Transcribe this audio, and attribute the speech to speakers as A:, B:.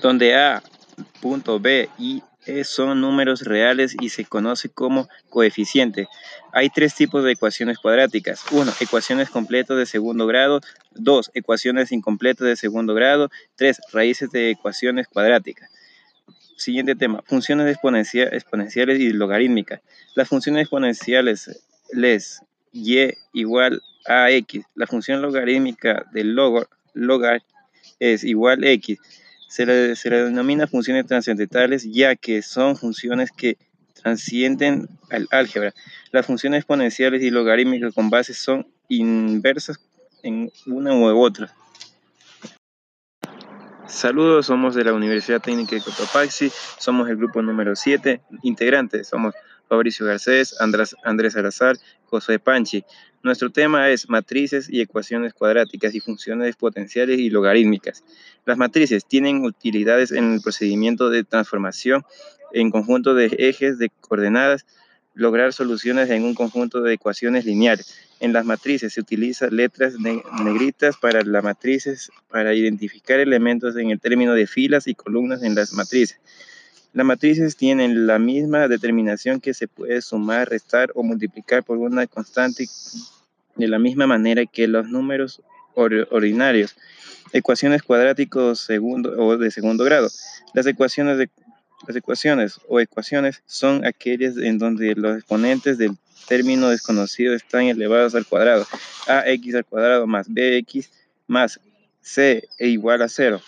A: donde a, punto b y e son números reales y se conoce como coeficiente. Hay tres tipos de ecuaciones cuadráticas. 1. Ecuaciones completas de segundo grado. 2. Ecuaciones incompletas de segundo grado. 3. Raíces de ecuaciones cuadráticas. Siguiente tema. Funciones exponenciales y logarítmicas. Las funciones exponenciales les y igual a x. La función logarítmica del logar, logar es igual a x. Se le, se denomina funciones trascendentales ya que son funciones que trascienden al álgebra. Las funciones exponenciales y logarítmicas con bases son inversas en una u otra. Saludos, somos de la Universidad Técnica de Cotopaxi, somos el grupo número 7, integrantes, somos Fabricio Garcés, Andrés, Andrés Salazar, José Panchi. Nuestro tema es matrices y ecuaciones cuadráticas y funciones potenciales y logarítmicas. Las matrices tienen utilidades en el procedimiento de transformación en conjunto de ejes de coordenadas lograr soluciones en un conjunto de ecuaciones lineales. En las matrices se utilizan letras negritas para las matrices para identificar elementos en el término de filas y columnas en las matrices. Las matrices tienen la misma determinación que se puede sumar, restar o multiplicar por una constante de la misma manera que los números ordinarios. Ecuaciones cuadráticos segundo o de segundo grado. Las ecuaciones de las ecuaciones o ecuaciones son aquellas en donde los exponentes del término desconocido están elevados al cuadrado. ax al cuadrado más bx más c e igual a cero.